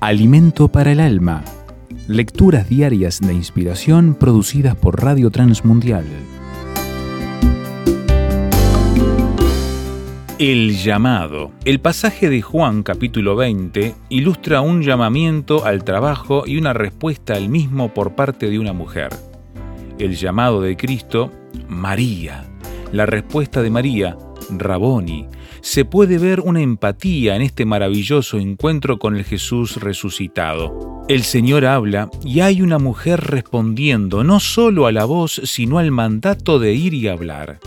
Alimento para el alma. Lecturas diarias de inspiración producidas por Radio Transmundial. El llamado. El pasaje de Juan capítulo 20 ilustra un llamamiento al trabajo y una respuesta al mismo por parte de una mujer. El llamado de Cristo, María. La respuesta de María, Raboni, se puede ver una empatía en este maravilloso encuentro con el Jesús resucitado. El Señor habla y hay una mujer respondiendo no solo a la voz, sino al mandato de ir y hablar.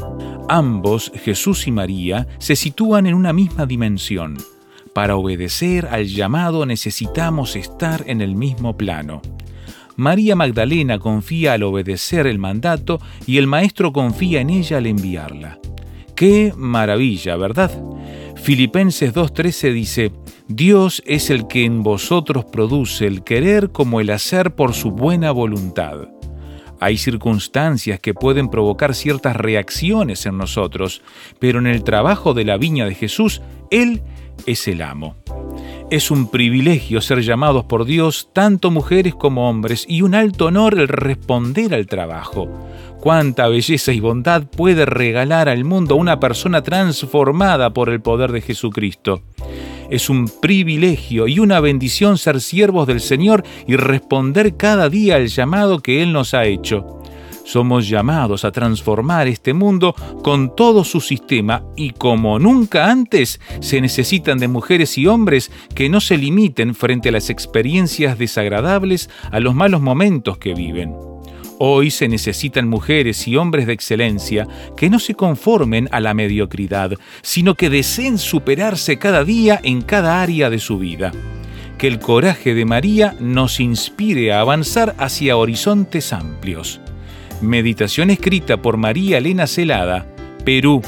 Ambos, Jesús y María, se sitúan en una misma dimensión. Para obedecer al llamado necesitamos estar en el mismo plano. María Magdalena confía al obedecer el mandato y el Maestro confía en ella al enviarla. Qué maravilla, ¿verdad? Filipenses 2.13 dice, Dios es el que en vosotros produce el querer como el hacer por su buena voluntad. Hay circunstancias que pueden provocar ciertas reacciones en nosotros, pero en el trabajo de la viña de Jesús, Él es el amo. Es un privilegio ser llamados por Dios, tanto mujeres como hombres, y un alto honor el responder al trabajo. Cuánta belleza y bondad puede regalar al mundo una persona transformada por el poder de Jesucristo. Es un privilegio y una bendición ser siervos del Señor y responder cada día al llamado que Él nos ha hecho. Somos llamados a transformar este mundo con todo su sistema y como nunca antes se necesitan de mujeres y hombres que no se limiten frente a las experiencias desagradables, a los malos momentos que viven. Hoy se necesitan mujeres y hombres de excelencia que no se conformen a la mediocridad, sino que deseen superarse cada día en cada área de su vida. Que el coraje de María nos inspire a avanzar hacia horizontes amplios. Meditación escrita por María Elena Celada, Perú,